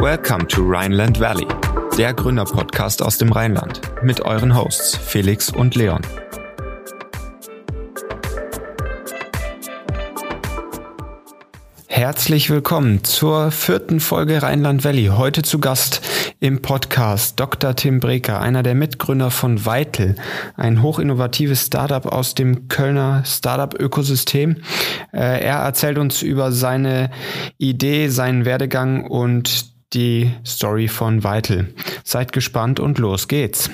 Welcome to Rhineland Valley, der Gründerpodcast aus dem Rheinland mit euren Hosts Felix und Leon. Herzlich willkommen zur vierten Folge Rheinland Valley. Heute zu Gast im Podcast Dr. Tim Breker, einer der Mitgründer von Weitel, ein hochinnovatives Startup aus dem Kölner Startup-Ökosystem. Äh, er erzählt uns über seine Idee, seinen Werdegang und die Story von Weitel. Seid gespannt und los geht's.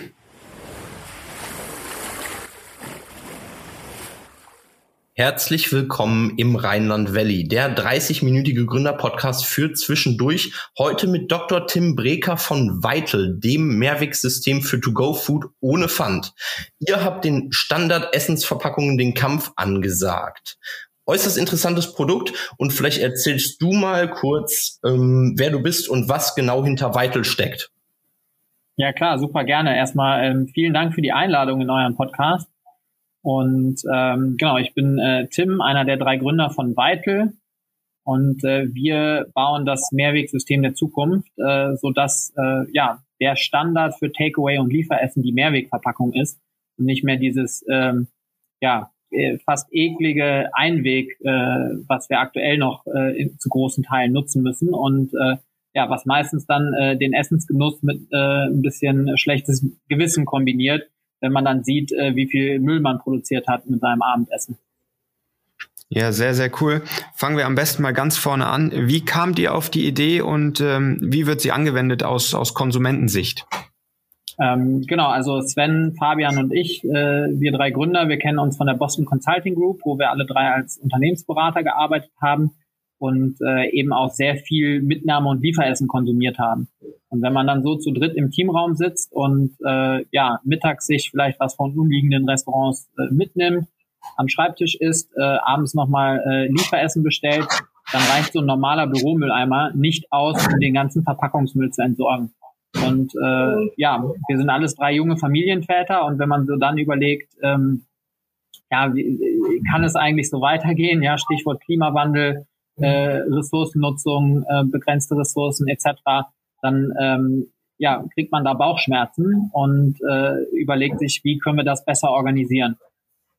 Herzlich willkommen im Rheinland Valley, der 30-minütige Gründerpodcast für zwischendurch. Heute mit Dr. Tim Breker von Weitel, dem Mehrwegsystem für To-Go-Food ohne Pfand. Ihr habt den Standard-Essensverpackungen den Kampf angesagt. Äußerst interessantes Produkt und vielleicht erzählst du mal kurz, ähm, wer du bist und was genau hinter Weitel steckt. Ja klar, super gerne. Erstmal ähm, vielen Dank für die Einladung in euren Podcast. Und ähm, genau, ich bin äh, Tim, einer der drei Gründer von Vital. Und äh, wir bauen das Mehrwegsystem der Zukunft, äh, sodass äh, ja der Standard für Takeaway und Lieferessen die Mehrwegverpackung ist und nicht mehr dieses ähm, ja äh, fast eklige Einweg, äh, was wir aktuell noch äh, in, zu großen Teilen nutzen müssen und äh, ja, was meistens dann äh, den Essensgenuss mit äh, ein bisschen schlechtes Gewissen kombiniert wenn man dann sieht, äh, wie viel Müll man produziert hat mit seinem Abendessen. Ja, sehr, sehr cool. Fangen wir am besten mal ganz vorne an. Wie kamt ihr auf die Idee und ähm, wie wird sie angewendet aus, aus Konsumentensicht? Ähm, genau, also Sven, Fabian und ich, äh, wir drei Gründer, wir kennen uns von der Boston Consulting Group, wo wir alle drei als Unternehmensberater gearbeitet haben und äh, eben auch sehr viel Mitnahme und Lieferessen konsumiert haben. Und wenn man dann so zu dritt im Teamraum sitzt und äh, ja mittags sich vielleicht was von umliegenden Restaurants äh, mitnimmt, am Schreibtisch isst, äh, abends nochmal äh, Lieferessen bestellt, dann reicht so ein normaler Büromülleimer nicht aus, um den ganzen Verpackungsmüll zu entsorgen. Und äh, ja, wir sind alles drei junge Familienväter und wenn man so dann überlegt, ähm, ja, wie, kann es eigentlich so weitergehen? Ja, Stichwort Klimawandel, äh, Ressourcennutzung, äh, begrenzte Ressourcen etc., dann ähm, ja, kriegt man da Bauchschmerzen und äh, überlegt sich, wie können wir das besser organisieren.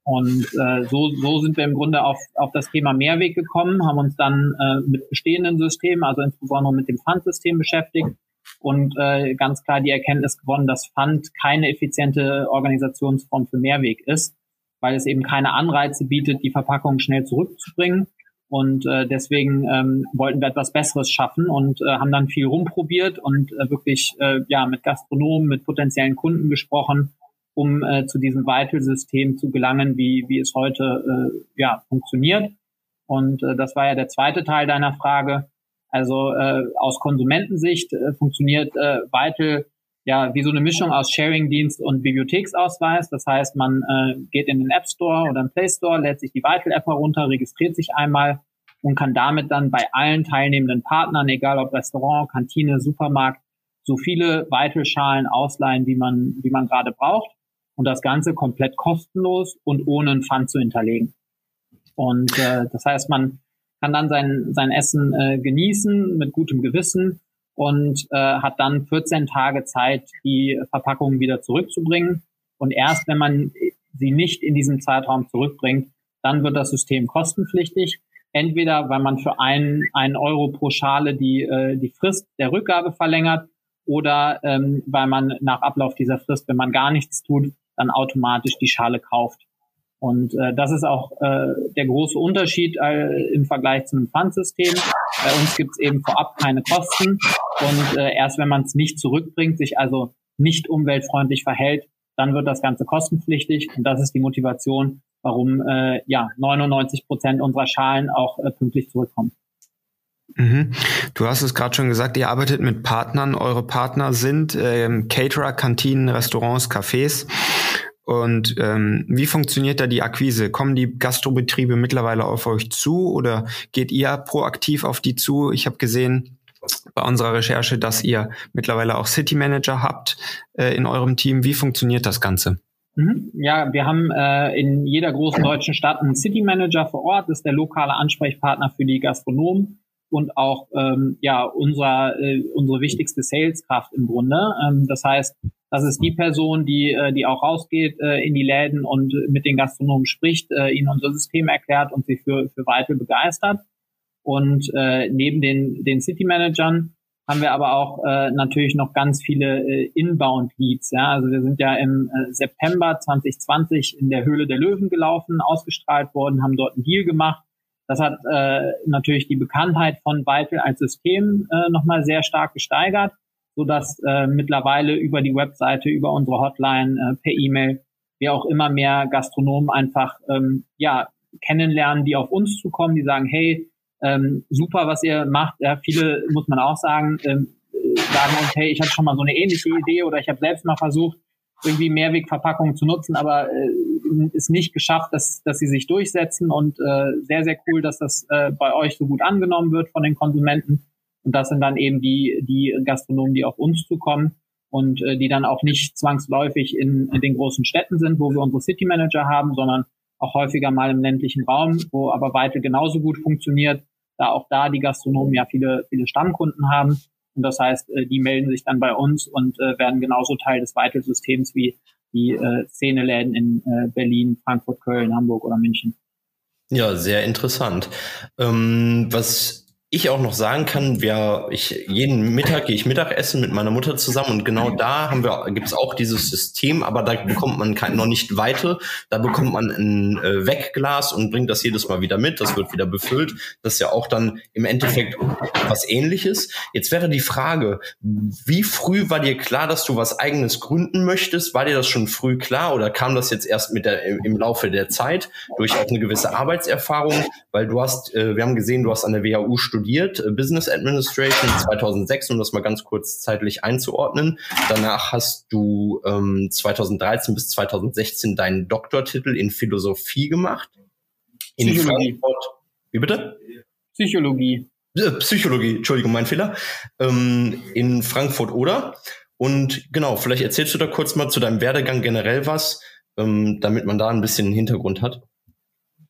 Und äh, so, so sind wir im Grunde auf, auf das Thema Mehrweg gekommen, haben uns dann äh, mit bestehenden Systemen, also insbesondere mit dem Pfandsystem beschäftigt und äh, ganz klar die Erkenntnis gewonnen, dass Pfand keine effiziente Organisationsform für Mehrweg ist, weil es eben keine Anreize bietet, die Verpackung schnell zurückzubringen und äh, deswegen ähm, wollten wir etwas Besseres schaffen und äh, haben dann viel rumprobiert und äh, wirklich äh, ja mit Gastronomen, mit potenziellen Kunden gesprochen, um äh, zu diesem Vital-System zu gelangen, wie, wie es heute äh, ja funktioniert. Und äh, das war ja der zweite Teil deiner Frage. Also äh, aus Konsumentensicht äh, funktioniert äh, Vital ja wie so eine Mischung aus Sharing-Dienst und Bibliotheksausweis. Das heißt, man äh, geht in den App Store oder den Play Store, lädt sich die Vital-App herunter, registriert sich einmal und kann damit dann bei allen teilnehmenden Partnern, egal ob Restaurant, Kantine, Supermarkt, so viele Vital-Schalen ausleihen, wie man, wie man gerade braucht. Und das Ganze komplett kostenlos und ohne einen Pfand zu hinterlegen. Und äh, das heißt, man kann dann sein, sein Essen äh, genießen mit gutem Gewissen und äh, hat dann 14 Tage Zeit, die Verpackungen wieder zurückzubringen. Und erst wenn man sie nicht in diesem Zeitraum zurückbringt, dann wird das System kostenpflichtig. Entweder weil man für einen, einen Euro pro Schale die, äh, die Frist der Rückgabe verlängert oder ähm, weil man nach Ablauf dieser Frist, wenn man gar nichts tut, dann automatisch die Schale kauft. Und äh, das ist auch äh, der große Unterschied äh, im Vergleich zu einem Pfandsystem. Bei uns gibt es eben vorab keine Kosten und äh, erst wenn man es nicht zurückbringt, sich also nicht umweltfreundlich verhält, dann wird das Ganze kostenpflichtig und das ist die Motivation, warum äh, ja 99 Prozent unserer Schalen auch äh, pünktlich zurückkommen. Mhm. Du hast es gerade schon gesagt, ihr arbeitet mit Partnern. Eure Partner sind ähm, Caterer, Kantinen, Restaurants, Cafés. Und ähm, wie funktioniert da die Akquise? Kommen die Gastrobetriebe mittlerweile auf euch zu oder geht ihr proaktiv auf die zu? Ich habe gesehen bei unserer Recherche, dass ihr mittlerweile auch City Manager habt äh, in eurem Team. Wie funktioniert das Ganze? Mhm. Ja, wir haben äh, in jeder großen deutschen Stadt einen City Manager vor Ort, das ist der lokale Ansprechpartner für die Gastronomen und auch ähm, ja unser, äh, unsere wichtigste Saleskraft im Grunde. Ähm, das heißt, das ist die Person, die, äh, die auch rausgeht äh, in die Läden und mit den Gastronomen spricht, äh, ihnen unser System erklärt und sie für, für Weitel begeistert. Und äh, neben den, den City Managern haben wir aber auch äh, natürlich noch ganz viele äh, Inbound-Leads. Ja? Also wir sind ja im September 2020 in der Höhle der Löwen gelaufen, ausgestrahlt worden, haben dort einen Deal gemacht. Das hat äh, natürlich die Bekanntheit von Vital als System äh, nochmal sehr stark gesteigert, so dass äh, mittlerweile über die Webseite, über unsere Hotline, äh, per E-Mail wir auch immer mehr Gastronomen einfach ähm, ja kennenlernen, die auf uns zukommen, die sagen, hey, ähm, super, was ihr macht. Ja, viele, muss man auch sagen, ähm, sagen uns, hey, ich hatte schon mal so eine ähnliche Idee oder ich habe selbst mal versucht, irgendwie Mehrwegverpackungen zu nutzen, aber äh, ist nicht geschafft, dass, dass sie sich durchsetzen und äh, sehr, sehr cool, dass das äh, bei euch so gut angenommen wird von den Konsumenten. Und das sind dann eben die, die Gastronomen, die auf uns zukommen und äh, die dann auch nicht zwangsläufig in, in den großen Städten sind, wo wir unsere City Manager haben, sondern auch häufiger mal im ländlichen Raum, wo aber Weitel genauso gut funktioniert, da auch da die Gastronomen ja viele, viele Stammkunden haben. Und das heißt, äh, die melden sich dann bei uns und äh, werden genauso Teil des Weitel-Systems wie die äh, Szeneläden in äh, Berlin, Frankfurt, Köln, Hamburg oder München. Ja, sehr interessant. Ähm, was ich auch noch sagen kann, wir, ich, jeden Mittag gehe ich Mittagessen mit meiner Mutter zusammen und genau da haben wir, gibt es auch dieses System, aber da bekommt man kein, noch nicht weiter. Da bekommt man ein äh, Wegglas und bringt das jedes Mal wieder mit. Das wird wieder befüllt. Das ist ja auch dann im Endeffekt was ähnliches. Jetzt wäre die Frage, wie früh war dir klar, dass du was eigenes gründen möchtest? War dir das schon früh klar oder kam das jetzt erst mit der, im Laufe der Zeit durch auch eine gewisse Arbeitserfahrung? Weil du hast, äh, wir haben gesehen, du hast an der WHU studiert studiert, äh, Business Administration 2006, um das mal ganz kurz zeitlich einzuordnen. Danach hast du ähm, 2013 bis 2016 deinen Doktortitel in Philosophie gemacht. In Psychologie. Frankfurt. Wie bitte? Psychologie. Äh, Psychologie, Entschuldigung, mein Fehler. Ähm, in Frankfurt oder? Und genau, vielleicht erzählst du da kurz mal zu deinem Werdegang generell was, ähm, damit man da ein bisschen einen Hintergrund hat.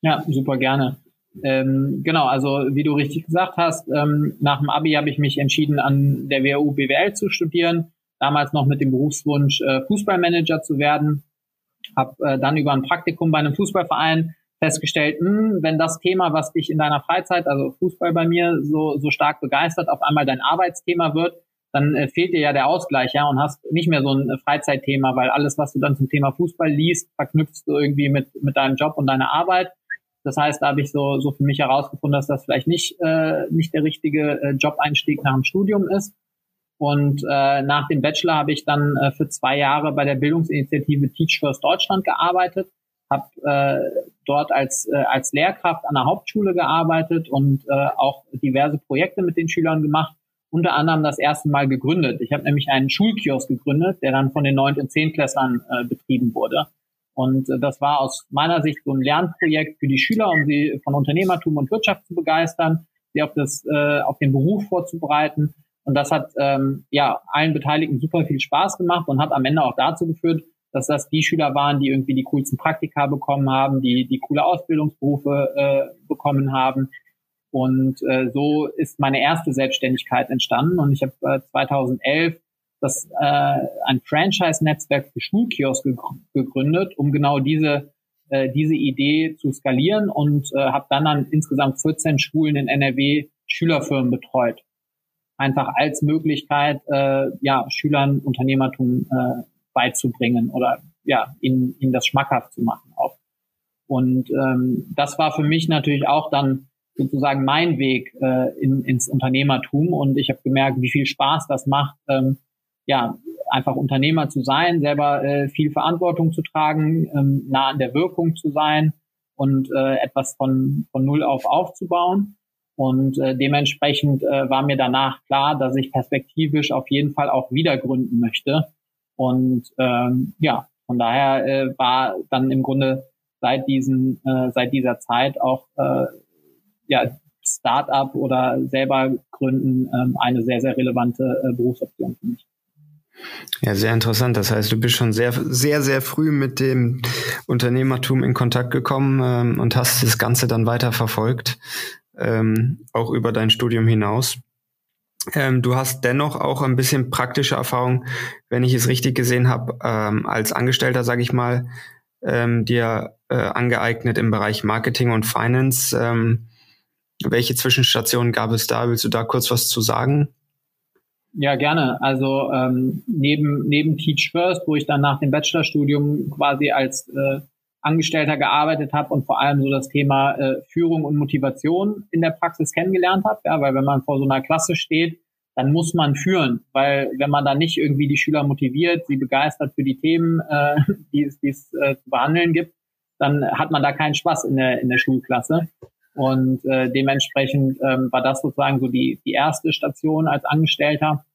Ja, super gerne. Ähm, genau, also wie du richtig gesagt hast, ähm, nach dem Abi habe ich mich entschieden, an der WHU BWL zu studieren. Damals noch mit dem Berufswunsch, äh, Fußballmanager zu werden. Habe äh, dann über ein Praktikum bei einem Fußballverein festgestellt, mh, hm, wenn das Thema, was dich in deiner Freizeit, also Fußball bei mir, so, so stark begeistert, auf einmal dein Arbeitsthema wird, dann äh, fehlt dir ja der Ausgleich, ja, und hast nicht mehr so ein äh, Freizeitthema, weil alles, was du dann zum Thema Fußball liest, verknüpfst du irgendwie mit, mit deinem Job und deiner Arbeit. Das heißt, da habe ich so, so für mich herausgefunden, dass das vielleicht nicht, äh, nicht der richtige äh, Job-Einstieg nach dem Studium ist. Und äh, nach dem Bachelor habe ich dann äh, für zwei Jahre bei der Bildungsinitiative Teach First Deutschland gearbeitet, habe äh, dort als, äh, als Lehrkraft an der Hauptschule gearbeitet und äh, auch diverse Projekte mit den Schülern gemacht, unter anderem das erste Mal gegründet. Ich habe nämlich einen Schulkiosk gegründet, der dann von den 9- und 10-Klässlern äh, betrieben wurde. Und äh, das war aus meiner Sicht so ein Lernprojekt für die Schüler, um sie von Unternehmertum und Wirtschaft zu begeistern, sie auf das, äh, auf den Beruf vorzubereiten. Und das hat ähm, ja allen Beteiligten super viel Spaß gemacht und hat am Ende auch dazu geführt, dass das die Schüler waren, die irgendwie die coolsten Praktika bekommen haben, die die coole Ausbildungsberufe äh, bekommen haben. Und äh, so ist meine erste Selbstständigkeit entstanden. Und ich habe äh, 2011 das äh, ein Franchise-Netzwerk für Schulkioske gegründet, um genau diese äh, diese Idee zu skalieren und äh, habe dann an insgesamt 14 Schulen in NRW Schülerfirmen betreut. Einfach als Möglichkeit, äh, ja, Schülern Unternehmertum äh, beizubringen oder ja, ihnen, ihnen das schmackhaft zu machen auch. Und ähm, das war für mich natürlich auch dann sozusagen mein Weg äh, in, ins Unternehmertum und ich habe gemerkt, wie viel Spaß das macht, ähm, ja, einfach Unternehmer zu sein, selber äh, viel Verantwortung zu tragen, ähm, nah an der Wirkung zu sein und äh, etwas von, von Null auf aufzubauen. Und äh, dementsprechend äh, war mir danach klar, dass ich perspektivisch auf jeden Fall auch wieder gründen möchte. Und ähm, ja, von daher äh, war dann im Grunde seit diesen, äh, seit dieser Zeit auch äh, ja, Start-up oder selber gründen ähm, eine sehr, sehr relevante äh, Berufsoption für mich. Ja, sehr interessant. Das heißt, du bist schon sehr, sehr, sehr früh mit dem Unternehmertum in Kontakt gekommen ähm, und hast das Ganze dann weiter verfolgt, ähm, auch über dein Studium hinaus. Ähm, du hast dennoch auch ein bisschen praktische Erfahrung, wenn ich es richtig gesehen habe, ähm, als Angestellter, sage ich mal, ähm, dir äh, angeeignet im Bereich Marketing und Finance. Ähm, welche Zwischenstationen gab es da? Willst du da kurz was zu sagen? Ja, gerne. Also ähm, neben, neben Teach First, wo ich dann nach dem Bachelorstudium quasi als äh, Angestellter gearbeitet habe und vor allem so das Thema äh, Führung und Motivation in der Praxis kennengelernt habe. Ja, weil wenn man vor so einer Klasse steht, dann muss man führen, weil wenn man dann nicht irgendwie die Schüler motiviert, sie begeistert für die Themen, äh, die es, die es äh, zu behandeln gibt, dann hat man da keinen Spaß in der, in der Schulklasse. Und äh, dementsprechend ähm, war das sozusagen so die, die erste Station als Angestellter.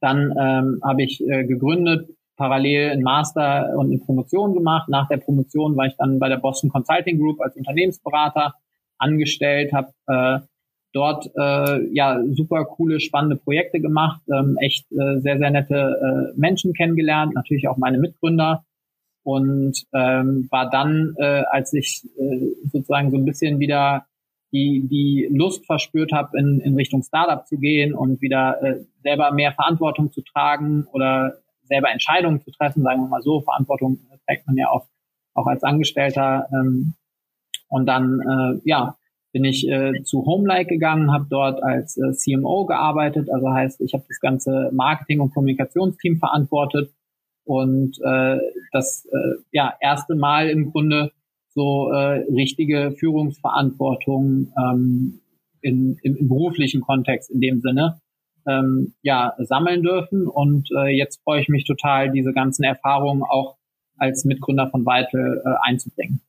Dann ähm, habe ich äh, gegründet, parallel einen Master und eine Promotion gemacht. Nach der Promotion war ich dann bei der Boston Consulting Group als Unternehmensberater angestellt, habe äh, dort äh, ja super coole, spannende Projekte gemacht, ähm, echt äh, sehr, sehr nette äh, Menschen kennengelernt, natürlich auch meine Mitgründer und ähm, war dann, äh, als ich äh, sozusagen so ein bisschen wieder die, die Lust verspürt habe, in, in Richtung Startup zu gehen und wieder äh, selber mehr Verantwortung zu tragen oder selber Entscheidungen zu treffen, sagen wir mal so, Verantwortung trägt man ja auch, auch als Angestellter. Ähm, und dann, äh, ja, bin ich äh, zu Homelike gegangen, habe dort als äh, CMO gearbeitet, also heißt, ich habe das ganze Marketing- und Kommunikationsteam verantwortet und äh, das äh, ja erste Mal im Grunde so äh, richtige Führungsverantwortung ähm, in, im, im beruflichen Kontext in dem Sinne ähm, ja sammeln dürfen und äh, jetzt freue ich mich total diese ganzen Erfahrungen auch als Mitgründer von Vital äh, einzubringen.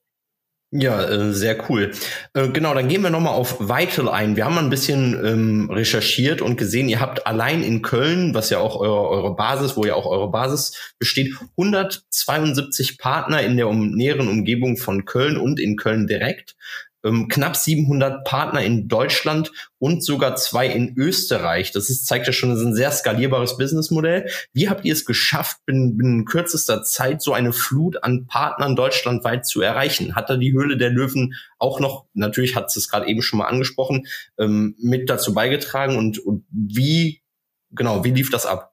Ja, äh, sehr cool. Äh, genau, dann gehen wir nochmal auf Vital ein. Wir haben mal ein bisschen ähm, recherchiert und gesehen, ihr habt allein in Köln, was ja auch eure, eure Basis, wo ja auch eure Basis besteht, 172 Partner in der um, näheren Umgebung von Köln und in Köln direkt ähm, knapp 700 Partner in Deutschland und sogar zwei in Österreich. Das ist, zeigt ja schon, das ist ein sehr skalierbares Businessmodell. Wie habt ihr es geschafft, binnen, binnen kürzester Zeit so eine Flut an Partnern deutschlandweit zu erreichen? Hat da die Höhle der Löwen auch noch, natürlich hat es gerade eben schon mal angesprochen, ähm, mit dazu beigetragen und, und wie, genau, wie lief das ab?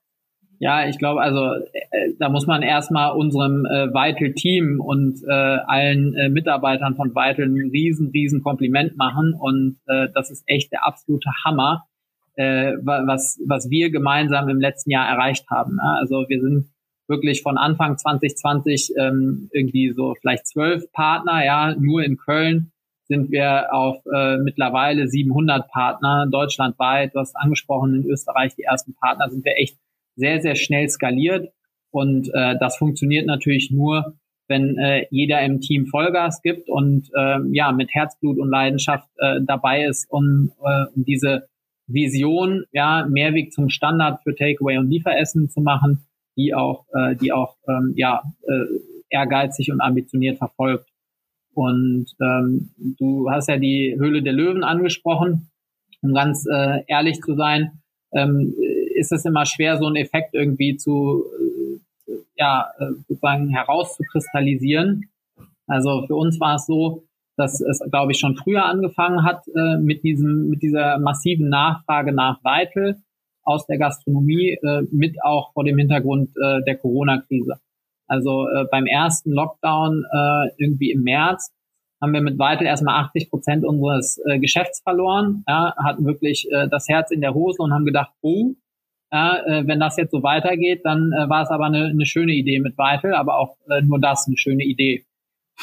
Ja, ich glaube, also äh, da muss man erstmal unserem äh, Vital Team und äh, allen äh, Mitarbeitern von Vital ein riesen, riesen Kompliment machen und äh, das ist echt der absolute Hammer, äh, was, was wir gemeinsam im letzten Jahr erreicht haben. Ne? Also wir sind wirklich von Anfang 2020 ähm, irgendwie so vielleicht zwölf Partner, ja, nur in Köln sind wir auf äh, mittlerweile 700 Partner deutschlandweit. Du hast angesprochen, in Österreich die ersten Partner sind wir echt sehr, sehr schnell skaliert. Und äh, das funktioniert natürlich nur, wenn äh, jeder im Team Vollgas gibt und äh, ja mit Herzblut und Leidenschaft äh, dabei ist, um, äh, diese Vision, ja Mehrweg zum Standard für Takeaway und Lieferessen zu machen, die auch, äh, die auch ähm, ja äh, ehrgeizig und ambitioniert verfolgt. Und ähm, du hast ja die Höhle der Löwen angesprochen, um ganz äh, ehrlich zu sein. Ähm, ist es immer schwer, so einen Effekt irgendwie zu, äh, ja, äh, sozusagen herauszukristallisieren. Also für uns war es so, dass es, glaube ich, schon früher angefangen hat äh, mit diesem, mit dieser massiven Nachfrage nach Weitel aus der Gastronomie, äh, mit auch vor dem Hintergrund äh, der Corona-Krise. Also äh, beim ersten Lockdown irgendwie im März haben wir mit Weitel erstmal 80 Prozent unseres Geschäfts verloren, ja, hatten wirklich das Herz in der Hose und haben gedacht, oh, ja, äh, wenn das jetzt so weitergeht, dann äh, war es aber eine, eine schöne Idee mit Weitel, aber auch äh, nur das eine schöne Idee.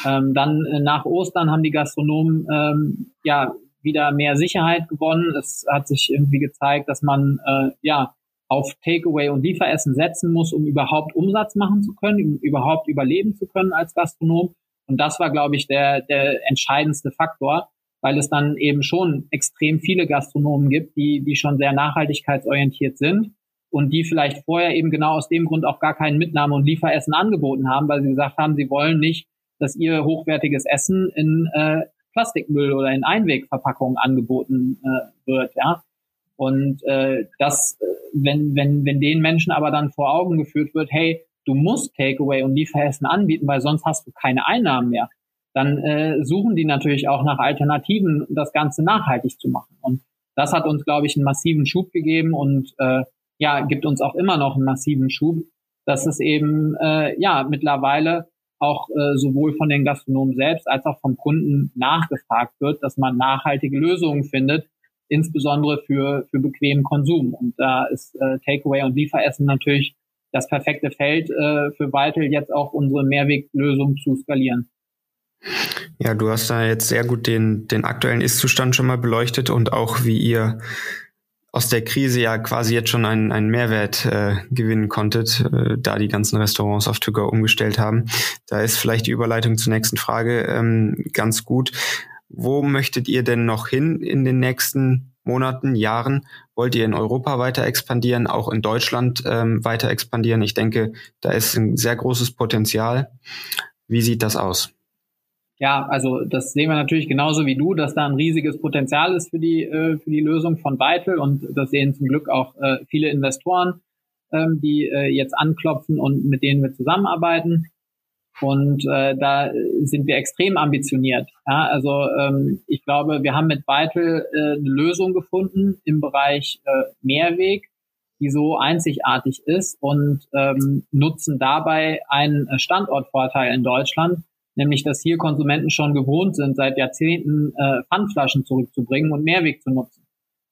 Ähm, dann nach Ostern haben die Gastronomen ähm, ja wieder mehr Sicherheit gewonnen. Es hat sich irgendwie gezeigt, dass man äh, ja auf Takeaway und Lieferessen setzen muss, um überhaupt Umsatz machen zu können, um überhaupt überleben zu können als Gastronom. Und das war, glaube ich, der, der entscheidendste Faktor weil es dann eben schon extrem viele Gastronomen gibt, die, die schon sehr nachhaltigkeitsorientiert sind und die vielleicht vorher eben genau aus dem Grund auch gar kein Mitnahme- und Lieferessen angeboten haben, weil sie gesagt haben, sie wollen nicht, dass ihr hochwertiges Essen in äh, Plastikmüll oder in Einwegverpackungen angeboten äh, wird. Ja, Und äh, das, wenn, wenn, wenn den Menschen aber dann vor Augen geführt wird, hey, du musst Takeaway und Lieferessen anbieten, weil sonst hast du keine Einnahmen mehr, dann äh, suchen die natürlich auch nach Alternativen, das Ganze nachhaltig zu machen. Und das hat uns, glaube ich, einen massiven Schub gegeben und äh, ja, gibt uns auch immer noch einen massiven Schub, dass es eben äh, ja mittlerweile auch äh, sowohl von den Gastronomen selbst als auch vom Kunden nachgefragt wird, dass man nachhaltige Lösungen findet, insbesondere für, für bequemen Konsum. Und da ist äh, Takeaway und Lieferessen natürlich das perfekte Feld äh, für Vital, jetzt auch unsere Mehrweglösung zu skalieren. Ja, du hast da jetzt sehr gut den, den aktuellen Ist-Zustand schon mal beleuchtet und auch wie ihr aus der Krise ja quasi jetzt schon einen, einen Mehrwert äh, gewinnen konntet, äh, da die ganzen Restaurants auf To-Go umgestellt haben. Da ist vielleicht die Überleitung zur nächsten Frage ähm, ganz gut. Wo möchtet ihr denn noch hin in den nächsten Monaten, Jahren? Wollt ihr in Europa weiter expandieren, auch in Deutschland ähm, weiter expandieren? Ich denke, da ist ein sehr großes Potenzial. Wie sieht das aus? Ja, also das sehen wir natürlich genauso wie du, dass da ein riesiges Potenzial ist für die, äh, für die Lösung von Vital und das sehen zum Glück auch äh, viele Investoren, ähm, die äh, jetzt anklopfen und mit denen wir zusammenarbeiten. Und äh, da sind wir extrem ambitioniert. Ja, also ähm, ich glaube, wir haben mit Vital äh, eine Lösung gefunden im Bereich äh, Mehrweg, die so einzigartig ist und ähm, nutzen dabei einen Standortvorteil in Deutschland, nämlich dass hier Konsumenten schon gewohnt sind, seit Jahrzehnten äh, Pfandflaschen zurückzubringen und Mehrweg zu nutzen.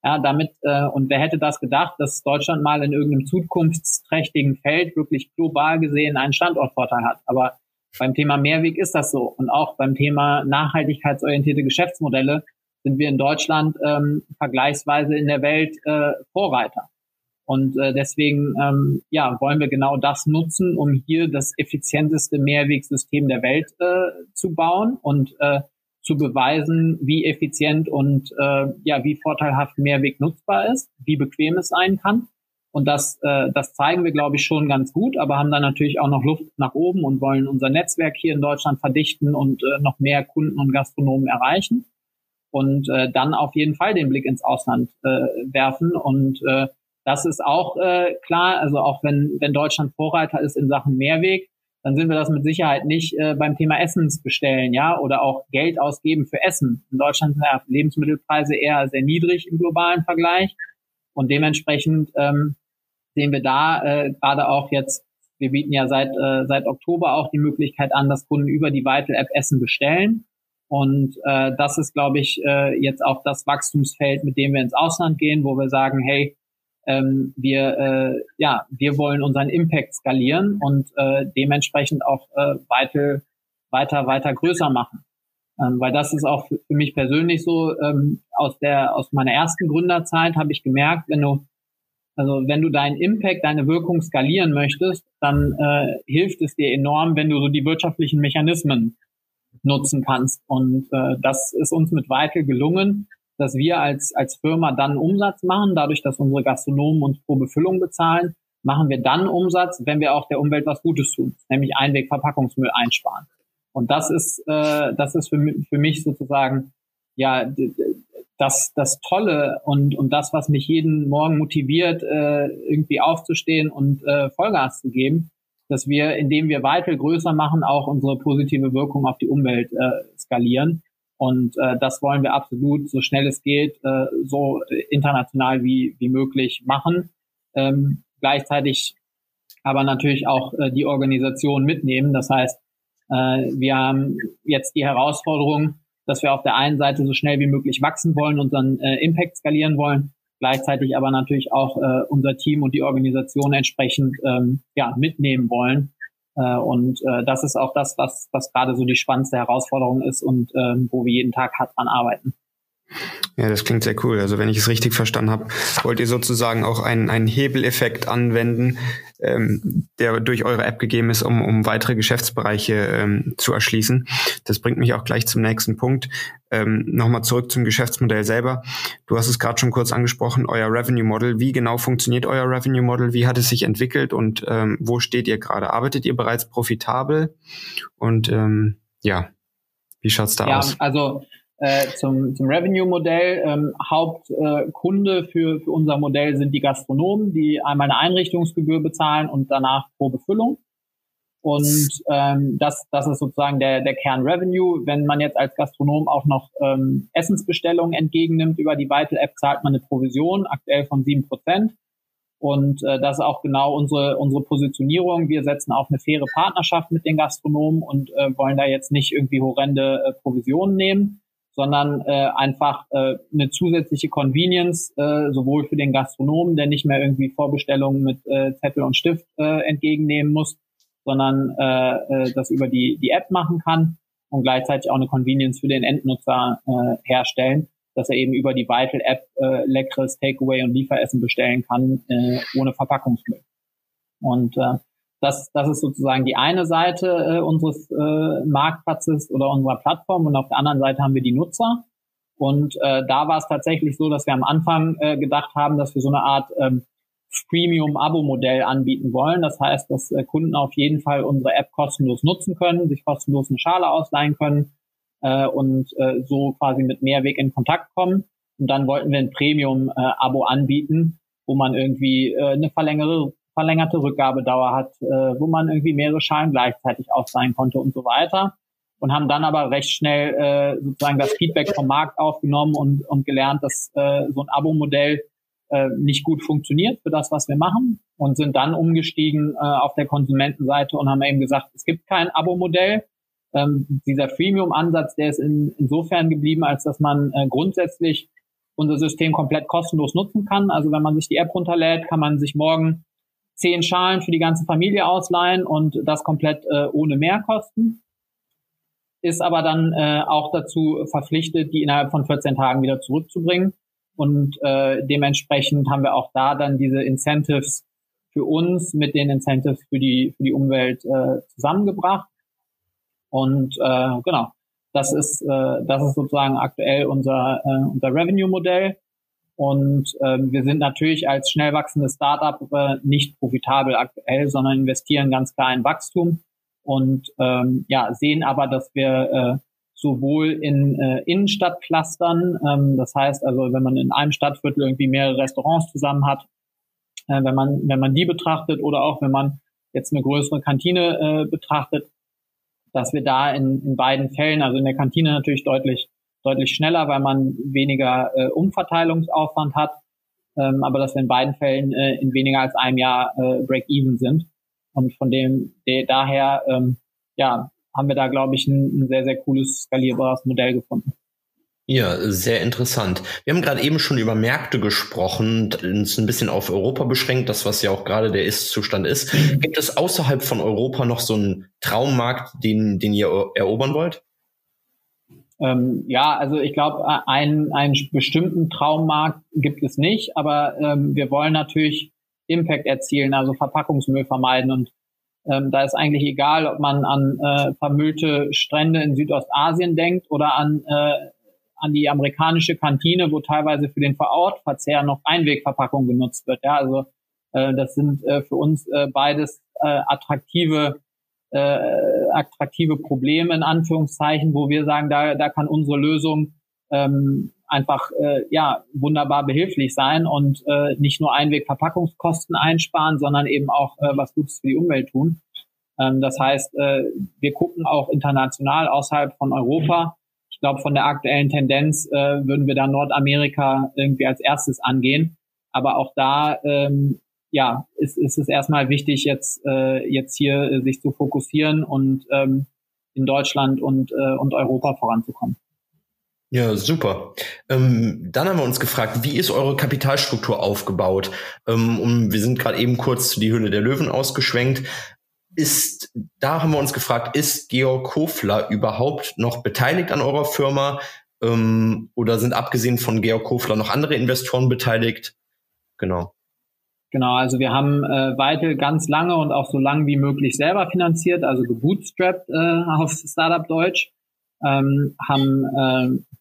Ja, damit, äh, und wer hätte das gedacht, dass Deutschland mal in irgendeinem zukunftsträchtigen Feld wirklich global gesehen einen Standortvorteil hat. Aber beim Thema Mehrweg ist das so. Und auch beim Thema nachhaltigkeitsorientierte Geschäftsmodelle sind wir in Deutschland ähm, vergleichsweise in der Welt äh, Vorreiter. Und äh, deswegen ähm, ja, wollen wir genau das nutzen, um hier das effizienteste Mehrwegsystem der Welt äh, zu bauen und äh, zu beweisen, wie effizient und äh, ja, wie vorteilhaft Mehrweg nutzbar ist, wie bequem es sein kann. Und das, äh, das zeigen wir, glaube ich, schon ganz gut, aber haben dann natürlich auch noch Luft nach oben und wollen unser Netzwerk hier in Deutschland verdichten und äh, noch mehr Kunden und Gastronomen erreichen. Und äh, dann auf jeden Fall den Blick ins Ausland äh, werfen und äh, das ist auch äh, klar. Also auch wenn, wenn Deutschland Vorreiter ist in Sachen Mehrweg, dann sind wir das mit Sicherheit nicht äh, beim Thema Essensbestellen, ja, oder auch Geld ausgeben für Essen. In Deutschland sind ja Lebensmittelpreise eher sehr niedrig im globalen Vergleich. Und dementsprechend ähm, sehen wir da äh, gerade auch jetzt, wir bieten ja seit, äh, seit Oktober auch die Möglichkeit an, dass Kunden über die Vital App Essen bestellen. Und äh, das ist, glaube ich, äh, jetzt auch das Wachstumsfeld, mit dem wir ins Ausland gehen, wo wir sagen, hey, ähm, wir, äh, ja, wir wollen unseren Impact skalieren und äh, dementsprechend auch äh, weiter, weiter, weiter größer machen. Ähm, weil das ist auch für, mich persönlich so, ähm, aus der, aus meiner ersten Gründerzeit habe ich gemerkt, wenn du, also wenn du deinen Impact, deine Wirkung skalieren möchtest, dann äh, hilft es dir enorm, wenn du so die wirtschaftlichen Mechanismen nutzen kannst. Und äh, das ist uns mit Vital gelungen dass wir als, als Firma dann Umsatz machen, dadurch, dass unsere Gastronomen uns pro Befüllung bezahlen, machen wir dann Umsatz, wenn wir auch der Umwelt was Gutes tun, nämlich Einwegverpackungsmüll einsparen. Und das ist, äh, das ist für, für mich sozusagen ja das, das Tolle und, und das, was mich jeden Morgen motiviert, äh, irgendwie aufzustehen und äh, Vollgas zu geben, dass wir, indem wir weiter größer machen, auch unsere positive Wirkung auf die Umwelt äh, skalieren. Und äh, das wollen wir absolut, so schnell es geht, äh, so international wie, wie möglich machen. Ähm, gleichzeitig aber natürlich auch äh, die Organisation mitnehmen. Das heißt, äh, wir haben jetzt die Herausforderung, dass wir auf der einen Seite so schnell wie möglich wachsen wollen, unseren äh, Impact skalieren wollen, gleichzeitig aber natürlich auch äh, unser Team und die Organisation entsprechend ähm, ja, mitnehmen wollen und äh, das ist auch das, was, was gerade so die spannendste Herausforderung ist und ähm, wo wir jeden Tag hart dran arbeiten. Ja, das klingt sehr cool. Also wenn ich es richtig verstanden habe, wollt ihr sozusagen auch einen, einen Hebeleffekt anwenden, ähm, der durch eure App gegeben ist, um, um weitere Geschäftsbereiche ähm, zu erschließen. Das bringt mich auch gleich zum nächsten Punkt. Ähm, Nochmal zurück zum Geschäftsmodell selber. Du hast es gerade schon kurz angesprochen, euer Revenue Model. Wie genau funktioniert euer Revenue Model? Wie hat es sich entwickelt und ähm, wo steht ihr gerade? Arbeitet ihr bereits profitabel? Und ähm, ja, wie schaut's da ja, aus? Also Äh, zum, zum Revenue-Modell. Ähm, Hauptkunde äh, für, für unser Modell sind die Gastronomen, die einmal eine Einrichtungsgebühr bezahlen und danach pro Befüllung. Und ähm, das, das ist sozusagen der, der Kern-Revenue. Wenn man jetzt als Gastronom auch noch ähm, Essensbestellungen entgegennimmt über die Vital-App, zahlt man eine Provision, aktuell von sieben Prozent. Und äh, das ist auch genau unsere, unsere Positionierung. Wir setzen auf eine faire Partnerschaft mit den Gastronomen und äh, wollen da jetzt nicht irgendwie horrende äh, Provisionen nehmen, sondern äh, einfach äh, eine zusätzliche Convenience, äh, sowohl für den Gastronomen, der nicht mehr irgendwie Vorbestellungen mit äh, Zettel und Stift äh, entgegennehmen muss, sondern äh, äh, das über die, die App machen kann und gleichzeitig auch eine Convenience für den Endnutzer äh, herstellen, dass er eben über die Vital App äh, leckeres Takeaway und Lieferessen bestellen kann, äh, ohne Verpackungsmüll. Und äh, das, das ist sozusagen die eine Seite äh, unseres äh, Marktplatzes oder unserer Plattform und auf der anderen Seite haben wir die Nutzer. Und äh, da war es tatsächlich so, dass wir am Anfang äh, gedacht haben, dass wir so eine Art ähm, Freemium-Abo-Modell anbieten wollen. Das heißt, dass äh, Kunden auf jeden Fall unsere App kostenlos nutzen können, sich kostenlos eine Schale ausleihen können äh, und äh, so quasi mit Mehrweg in Kontakt kommen. Und dann wollten wir ein Premium-Abo äh, anbieten, wo man irgendwie äh, eine verlängerte, verlängerte Rückgabedauer hat, äh, wo man irgendwie mehrere Schalen gleichzeitig ausleihen konnte und so weiter. Und haben dann aber recht schnell äh, sozusagen das Feedback vom Markt aufgenommen und, und gelernt, dass äh, so ein Abo-Modell äh, nicht gut funktioniert für das, was wir machen und sind dann umgestiegen äh, auf der Konsumentenseite und haben eben gesagt, es gibt kein Abo-Modell, ähm, dieser Freemium-Ansatz, der ist in, insofern geblieben, als dass man äh, grundsätzlich unser System komplett kostenlos nutzen kann. Also wenn man sich die App runterlädt, kann man sich morgen zehn Schalen für die ganze Familie ausleihen und das komplett äh, ohne Mehrkosten. Ist aber dann äh, auch dazu verpflichtet, die innerhalb von 14 Tagen wieder zurückzubringen. Und äh, dementsprechend haben wir auch da dann diese Incentives für uns mit den Incentives für die, für die Umwelt äh, zusammengebracht. Und äh, genau, das ist, äh, das ist sozusagen aktuell unser, äh, unser Revenue-Modell. Und äh, wir sind natürlich als schnell wachsendes Startup äh, nicht profitabel aktuell, sondern investieren ganz klar in Wachstum. Und ähm, ja, sehen aber, dass wir äh, sowohl in äh, Innenstadtclustern, ähm, das heißt also, wenn man in einem Stadtviertel irgendwie mehrere Restaurants zusammen hat, äh, wenn man wenn man die betrachtet oder auch wenn man jetzt eine größere Kantine äh, betrachtet, dass wir da in, in beiden Fällen, also in der Kantine natürlich deutlich, deutlich schneller, weil man weniger äh, Umverteilungsaufwand hat, ähm, aber dass wir in beiden Fällen äh, in weniger als einem Jahr äh, Break-Even sind. Und von dem de, daher ähm, ja, haben wir da, glaube ich, ein, ein sehr, sehr cooles, skalierbares Modell gefunden. Ja, sehr interessant. Wir haben gerade eben schon über Märkte gesprochen, uns ein bisschen auf Europa beschränkt, das was ja auch gerade der Ist-Zustand ist. Gibt es außerhalb von Europa noch so einen Traummarkt, den, den ihr erobern wollt? Ähm, ja, also ich glaube, einen, einen bestimmten Traummarkt gibt es nicht, aber ähm, wir wollen natürlich Impact erzielen, also Verpackungsmüll vermeiden und ähm, da ist eigentlich egal, ob man an äh, vermüllte Strände in Südostasien denkt oder an äh, an die amerikanische Kantine, wo teilweise für den Vorortverzehr noch Einwegverpackung genutzt wird. Ja, also äh, das sind äh, für uns äh, beides äh, attraktive äh, attraktive Probleme in Anführungszeichen, wo wir sagen, da da kann unsere Lösung ähm, einfach äh, ja wunderbar behilflich sein und äh, nicht nur Einwegverpackungskosten einsparen, sondern eben auch äh, was Gutes für die Umwelt tun. Ähm, das heißt, äh, wir gucken auch international außerhalb von Europa ich glaube, von der aktuellen Tendenz äh, würden wir da Nordamerika irgendwie als erstes angehen. Aber auch da ähm, ja, ist, ist es erstmal wichtig, jetzt, äh, jetzt hier äh, sich zu fokussieren und ähm, in Deutschland und, äh, und Europa voranzukommen. Ja, super. Ähm, dann haben wir uns gefragt, wie ist eure Kapitalstruktur aufgebaut? Ähm, und wir sind gerade eben kurz die Hülle der Löwen ausgeschwenkt ist, da haben wir uns gefragt, ist Georg Kofler überhaupt noch beteiligt an eurer Firma? Ähm, oder sind abgesehen von Georg Kofler noch andere Investoren beteiligt? Genau. Genau, also wir haben äh, Weitel ganz lange und auch so lang wie möglich selber finanziert, also gebootstrapped äh, auf Startup Deutsch, ähm, haben äh,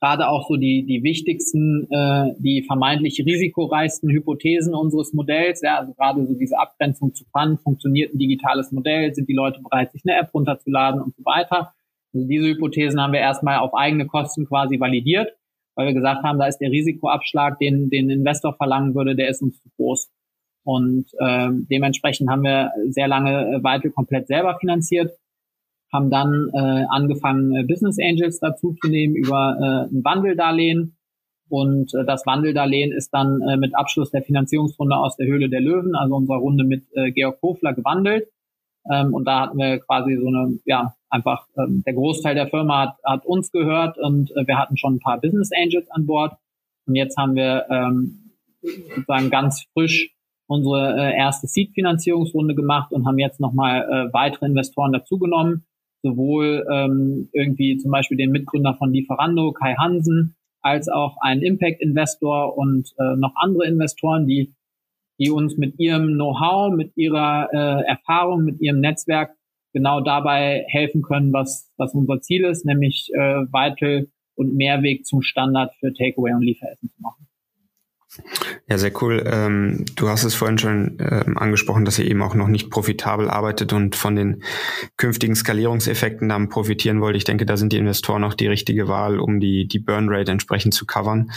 gerade auch so die, die wichtigsten, äh, die vermeintlich risikoreichsten Hypothesen unseres Modells, ja, also gerade so diese Abgrenzung zu Fun, funktioniert ein digitales Modell, sind die Leute bereit, sich eine App runterzuladen und so weiter, Also diese Hypothesen haben wir erstmal auf eigene Kosten quasi validiert, weil wir gesagt haben, da ist der Risikoabschlag, den den Investor verlangen würde, der ist uns zu groß. Und äh, dementsprechend haben wir sehr lange Weitel komplett selber finanziert, haben dann äh, angefangen, äh, Business Angels dazu zu nehmen über äh, ein Wandeldarlehen. Und äh, das Wandeldarlehen ist dann äh, mit Abschluss der Finanzierungsrunde aus der Höhle der Löwen, also unserer Runde mit äh, Georg Kofler, gewandelt. Ähm, und da hatten wir quasi so eine, ja, einfach ähm, der Großteil der Firma hat, hat uns gehört und äh, wir hatten schon ein paar Business Angels an Bord. Und jetzt haben wir ähm, sozusagen ganz frisch unsere äh, erste Seed-Finanzierungsrunde gemacht und haben jetzt nochmal äh, weitere Investoren dazugenommen. Sowohl ähm, irgendwie zum Beispiel den Mitgründer von Lieferando, Kai Hansen, als auch einen Impact-Investor und äh, noch andere Investoren, die, die uns mit ihrem Know-how, mit ihrer äh, Erfahrung, mit ihrem Netzwerk genau dabei helfen können, was, was unser Ziel ist, nämlich äh, Vital und Mehrweg zum Standard für Takeaway und Lieferessen zu machen. Ja, sehr cool. Ähm, du hast es vorhin schon ähm, angesprochen, dass ihr eben auch noch nicht profitabel arbeitet und von den künftigen Skalierungseffekten dann profitieren wollt. Ich denke, da sind die Investoren auch die richtige Wahl, um die, die Burn Rate entsprechend zu covern.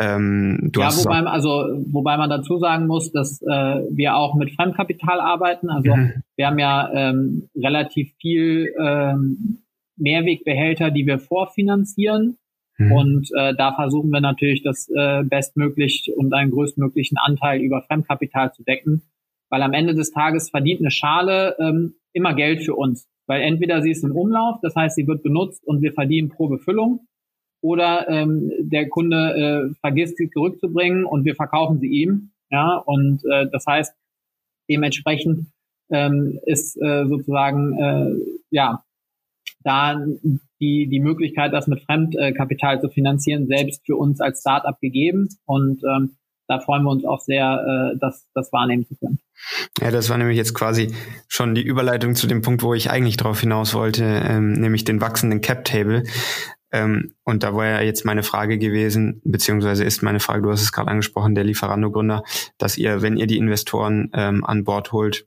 Ähm, ja, wobei, also, wobei man dazu sagen muss, dass äh, wir auch mit Fremdkapital arbeiten. Also mhm. wir haben ja ähm, relativ viel ähm, Mehrwegbehälter, die wir vorfinanzieren. Mhm. Und äh, da versuchen wir natürlich, das äh, bestmöglich und einen größtmöglichen Anteil über Fremdkapital zu decken. Weil am Ende des Tages verdient eine Schale ähm, immer Geld für uns. Weil entweder sie ist im Umlauf, das heißt, sie wird benutzt und wir verdienen pro Befüllung, oder ähm, der Kunde äh, vergisst sie zurückzubringen und wir verkaufen sie ihm. Ja, und äh, das heißt, dementsprechend ähm, ist äh, sozusagen äh, ja da die, die Möglichkeit, das mit Fremdkapital zu finanzieren, selbst für uns als Startup gegeben. Und ähm, da freuen wir uns auch sehr, äh, das, das wahrnehmen zu können. Ja, das war nämlich jetzt quasi schon die Überleitung zu dem Punkt, wo ich eigentlich drauf hinaus wollte, ähm, nämlich den wachsenden Cap-Table. Ähm, und da war ja jetzt meine Frage gewesen, beziehungsweise ist meine Frage, du hast es gerade angesprochen, der Lieferando-Gründer, dass ihr, wenn ihr die Investoren ähm, an Bord holt,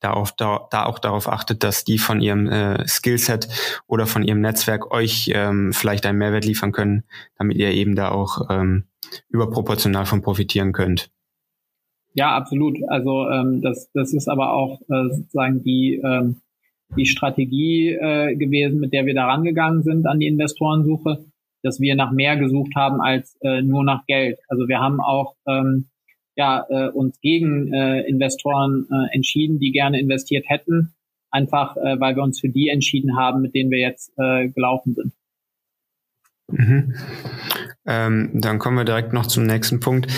da, auf, da, da auch darauf achtet, dass die von ihrem äh, Skillset oder von ihrem Netzwerk euch ähm, vielleicht einen Mehrwert liefern können, damit ihr eben da auch ähm, überproportional von profitieren könnt. Ja, absolut. Also ähm, das, das ist aber auch äh, sozusagen die, ähm, die Strategie äh, gewesen, mit der wir da rangegangen sind an die Investorensuche, dass wir nach mehr gesucht haben als äh, nur nach Geld. Also wir haben auch ähm, ja, äh, uns gegen äh, Investoren äh, entschieden, die gerne investiert hätten, einfach äh, weil wir uns für die entschieden haben, mit denen wir jetzt äh, gelaufen sind. Mhm. Ähm, dann kommen wir direkt noch zum nächsten Punkt.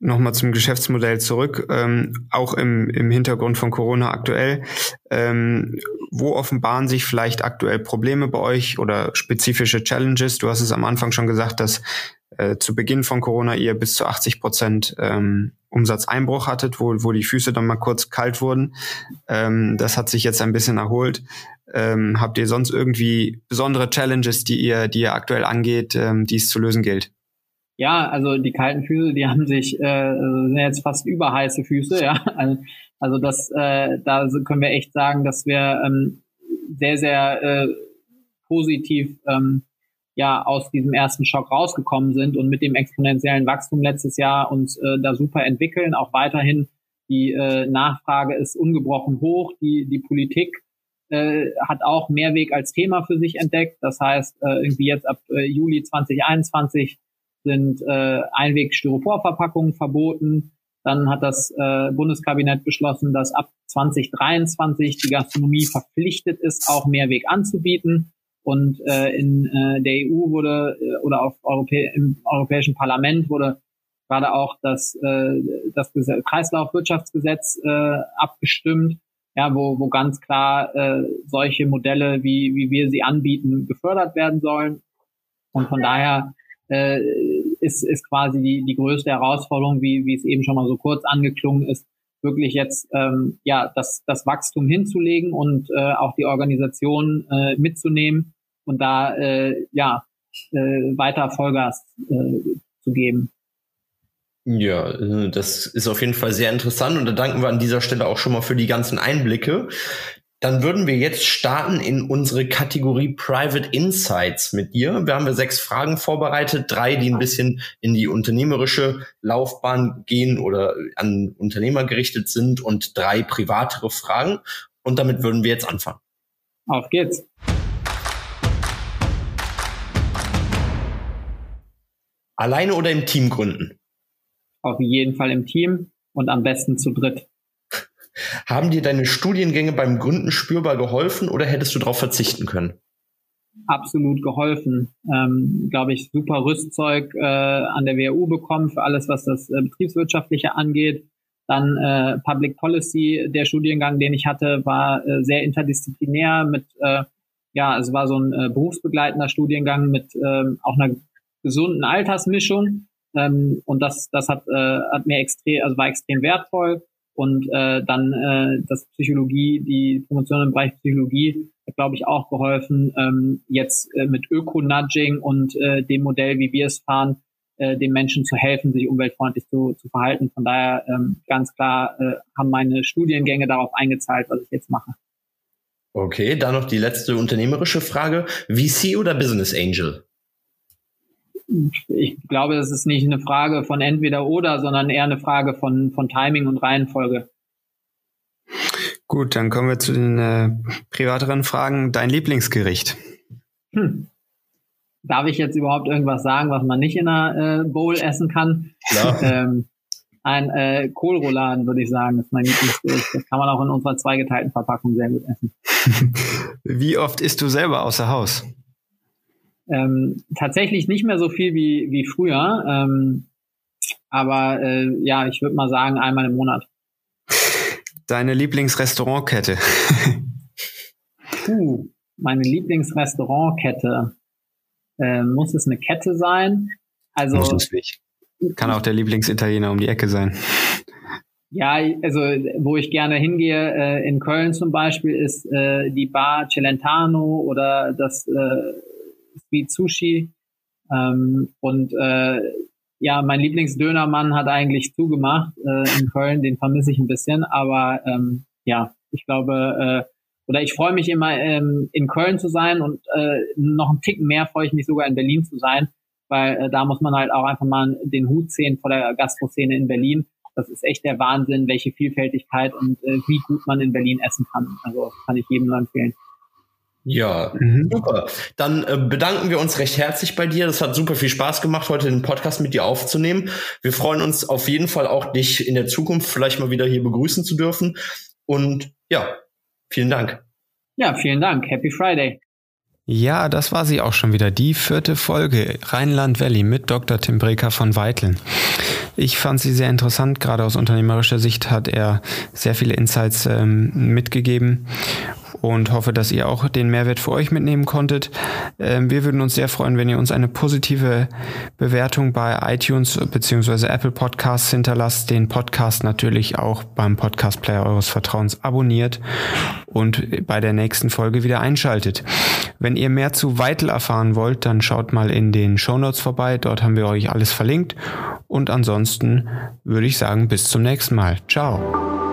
Nochmal zum Geschäftsmodell zurück, ähm, auch im, im Hintergrund von Corona aktuell. Ähm, wo offenbaren sich vielleicht aktuell Probleme bei euch oder spezifische Challenges? Du hast es am Anfang schon gesagt, dass äh, zu Beginn von Corona ihr bis zu 80 Prozent ähm, Umsatzeinbruch hattet, wo, wo die Füße dann mal kurz kalt wurden. Ähm, das hat sich jetzt ein bisschen erholt. Ähm, habt ihr sonst irgendwie besondere Challenges, die ihr, die ihr aktuell angeht, ähm, die es zu lösen gilt? Ja, also die kalten Füße, die haben sich äh, sind jetzt fast überheiße Füße, ja. Also, also das, äh, da können wir echt sagen, dass wir ähm, sehr, sehr äh, positiv ähm, ja aus diesem ersten Schock rausgekommen sind und mit dem exponentiellen Wachstum letztes Jahr uns äh, da super entwickeln, auch weiterhin die äh, Nachfrage ist ungebrochen hoch, die die Politik äh, hat auch Mehrweg als Thema für sich entdeckt. Das heißt, äh, irgendwie jetzt ab äh, Juli 2021 sind äh, Einweg-Styroporverpackungen verboten. Dann hat das äh, Bundeskabinett beschlossen, dass ab 2023 die Gastronomie verpflichtet ist, auch Mehrweg anzubieten. Und äh, in äh, der EU wurde äh, oder auf Europä im Europäischen Parlament wurde gerade auch das, äh, das Kreislaufwirtschaftsgesetz äh, abgestimmt, ja, wo, wo ganz klar äh, solche Modelle, wie, wie wir sie anbieten, gefördert werden sollen. Und von daher äh, ist, ist quasi die, die größte Herausforderung, wie, wie es eben schon mal so kurz angeklungen ist, wirklich jetzt ähm, ja das, das Wachstum hinzulegen und äh, auch die Organisation äh, mitzunehmen und da äh, ja äh, weiter Vollgas äh, zu geben. Ja, äh, das ist auf jeden Fall sehr interessant und da danken wir an dieser Stelle auch schon mal für die ganzen Einblicke. Dann würden wir jetzt starten in unsere Kategorie Private Insights mit dir. Wir haben wir sechs Fragen vorbereitet, drei, die ein bisschen in die unternehmerische Laufbahn gehen oder an Unternehmer gerichtet sind und drei privatere Fragen. Und damit würden wir jetzt anfangen. Auf geht's. Alleine oder im Team gründen? Auf jeden Fall im Team und am besten zu dritt. Haben dir deine Studiengänge beim Gründen spürbar geholfen oder hättest du darauf verzichten können? Absolut geholfen. Ähm, Glaube ich, super Rüstzeug äh, an der WHU bekommen für alles, was das äh, Betriebswirtschaftliche angeht. Dann äh, Public Policy, der Studiengang, den ich hatte, war äh, sehr interdisziplinär mit, äh, ja, es war so ein äh, berufsbegleitender Studiengang mit äh, auch einer gesunden Altersmischung. Ähm, und das, das hat, äh, hat mir extrem, also war extrem wertvoll. Und äh, dann äh, das Psychologie, die Promotion im Bereich Psychologie glaube ich, auch geholfen, ähm, jetzt äh, mit Öko-Nudging und äh, dem Modell, wie wir es fahren, äh, den Menschen zu helfen, sich umweltfreundlich zu, zu verhalten. Von daher ähm, ganz klar äh, haben meine Studiengänge darauf eingezahlt, was ich jetzt mache. Okay, dann noch die letzte unternehmerische Frage. VC oder Business Angel? Ich glaube, das ist nicht eine Frage von entweder oder, sondern eher eine Frage von, von Timing und Reihenfolge. Gut, dann kommen wir zu den äh, privateren Fragen. Dein Lieblingsgericht? Hm. Darf ich jetzt überhaupt irgendwas sagen, was man nicht in einer äh, Bowl essen kann? Ähm, ein äh, Kohlrouladen, würde ich sagen, ist mein Lieblingsgericht. Das kann man auch in unserer zweigeteilten Verpackung sehr gut essen. Wie oft isst du selber außer Haus? Ähm, tatsächlich nicht mehr so viel wie, wie früher. Ähm, aber äh, ja, ich würde mal sagen, einmal im Monat. Deine Lieblingsrestaurantkette? Puh, meine Lieblingsrestaurantkette. Äh, muss es eine Kette sein? Also, muss es nicht. Kann auch der Lieblingsitaliener um die Ecke sein. Ja, also wo ich gerne hingehe, äh, in Köln zum Beispiel, ist äh, die Bar Celentano oder das äh, Sweet Sushi. Ähm, und äh, ja, mein Lieblingsdönermann hat eigentlich zugemacht äh, in Köln, den vermisse ich ein bisschen, aber ähm, ja, ich glaube, äh, oder ich freue mich immer ähm, in Köln zu sein und äh, noch einen Tick mehr freue ich mich sogar in Berlin zu sein, weil äh, da muss man halt auch einfach mal den Hut sehen vor der Gastroszene in Berlin. Das ist echt der Wahnsinn, welche Vielfältigkeit und äh, wie gut man in Berlin essen kann. Also kann ich jedem nur empfehlen. Ja, mhm. super. Dann äh, bedanken wir uns recht herzlich bei dir. Das hat super viel Spaß gemacht, heute den Podcast mit dir aufzunehmen. Wir freuen uns auf jeden Fall auch, dich in der Zukunft vielleicht mal wieder hier begrüßen zu dürfen. Und ja, vielen Dank. Ja, vielen Dank. Happy Friday. Ja, das war sie auch schon wieder. Die vierte Folge Rheinland Valley mit Dr. Tim Breker von Weitel. Ich fand sie sehr interessant. Gerade aus unternehmerischer Sicht hat er sehr viele Insights ähm, mitgegeben und hoffe, dass ihr auch den Mehrwert für euch mitnehmen konntet. Ähm, wir würden uns sehr freuen, wenn ihr uns eine positive Bewertung bei iTunes bzw. Apple Podcasts hinterlasst, den Podcast natürlich auch beim Podcast Player eures Vertrauens abonniert und bei der nächsten Folge wieder einschaltet. Wenn ihr mehr zu Weitel erfahren wollt, dann schaut mal in den Show Notes vorbei. Dort haben wir euch alles verlinkt. Und ansonsten würde ich sagen, bis zum nächsten Mal. Ciao.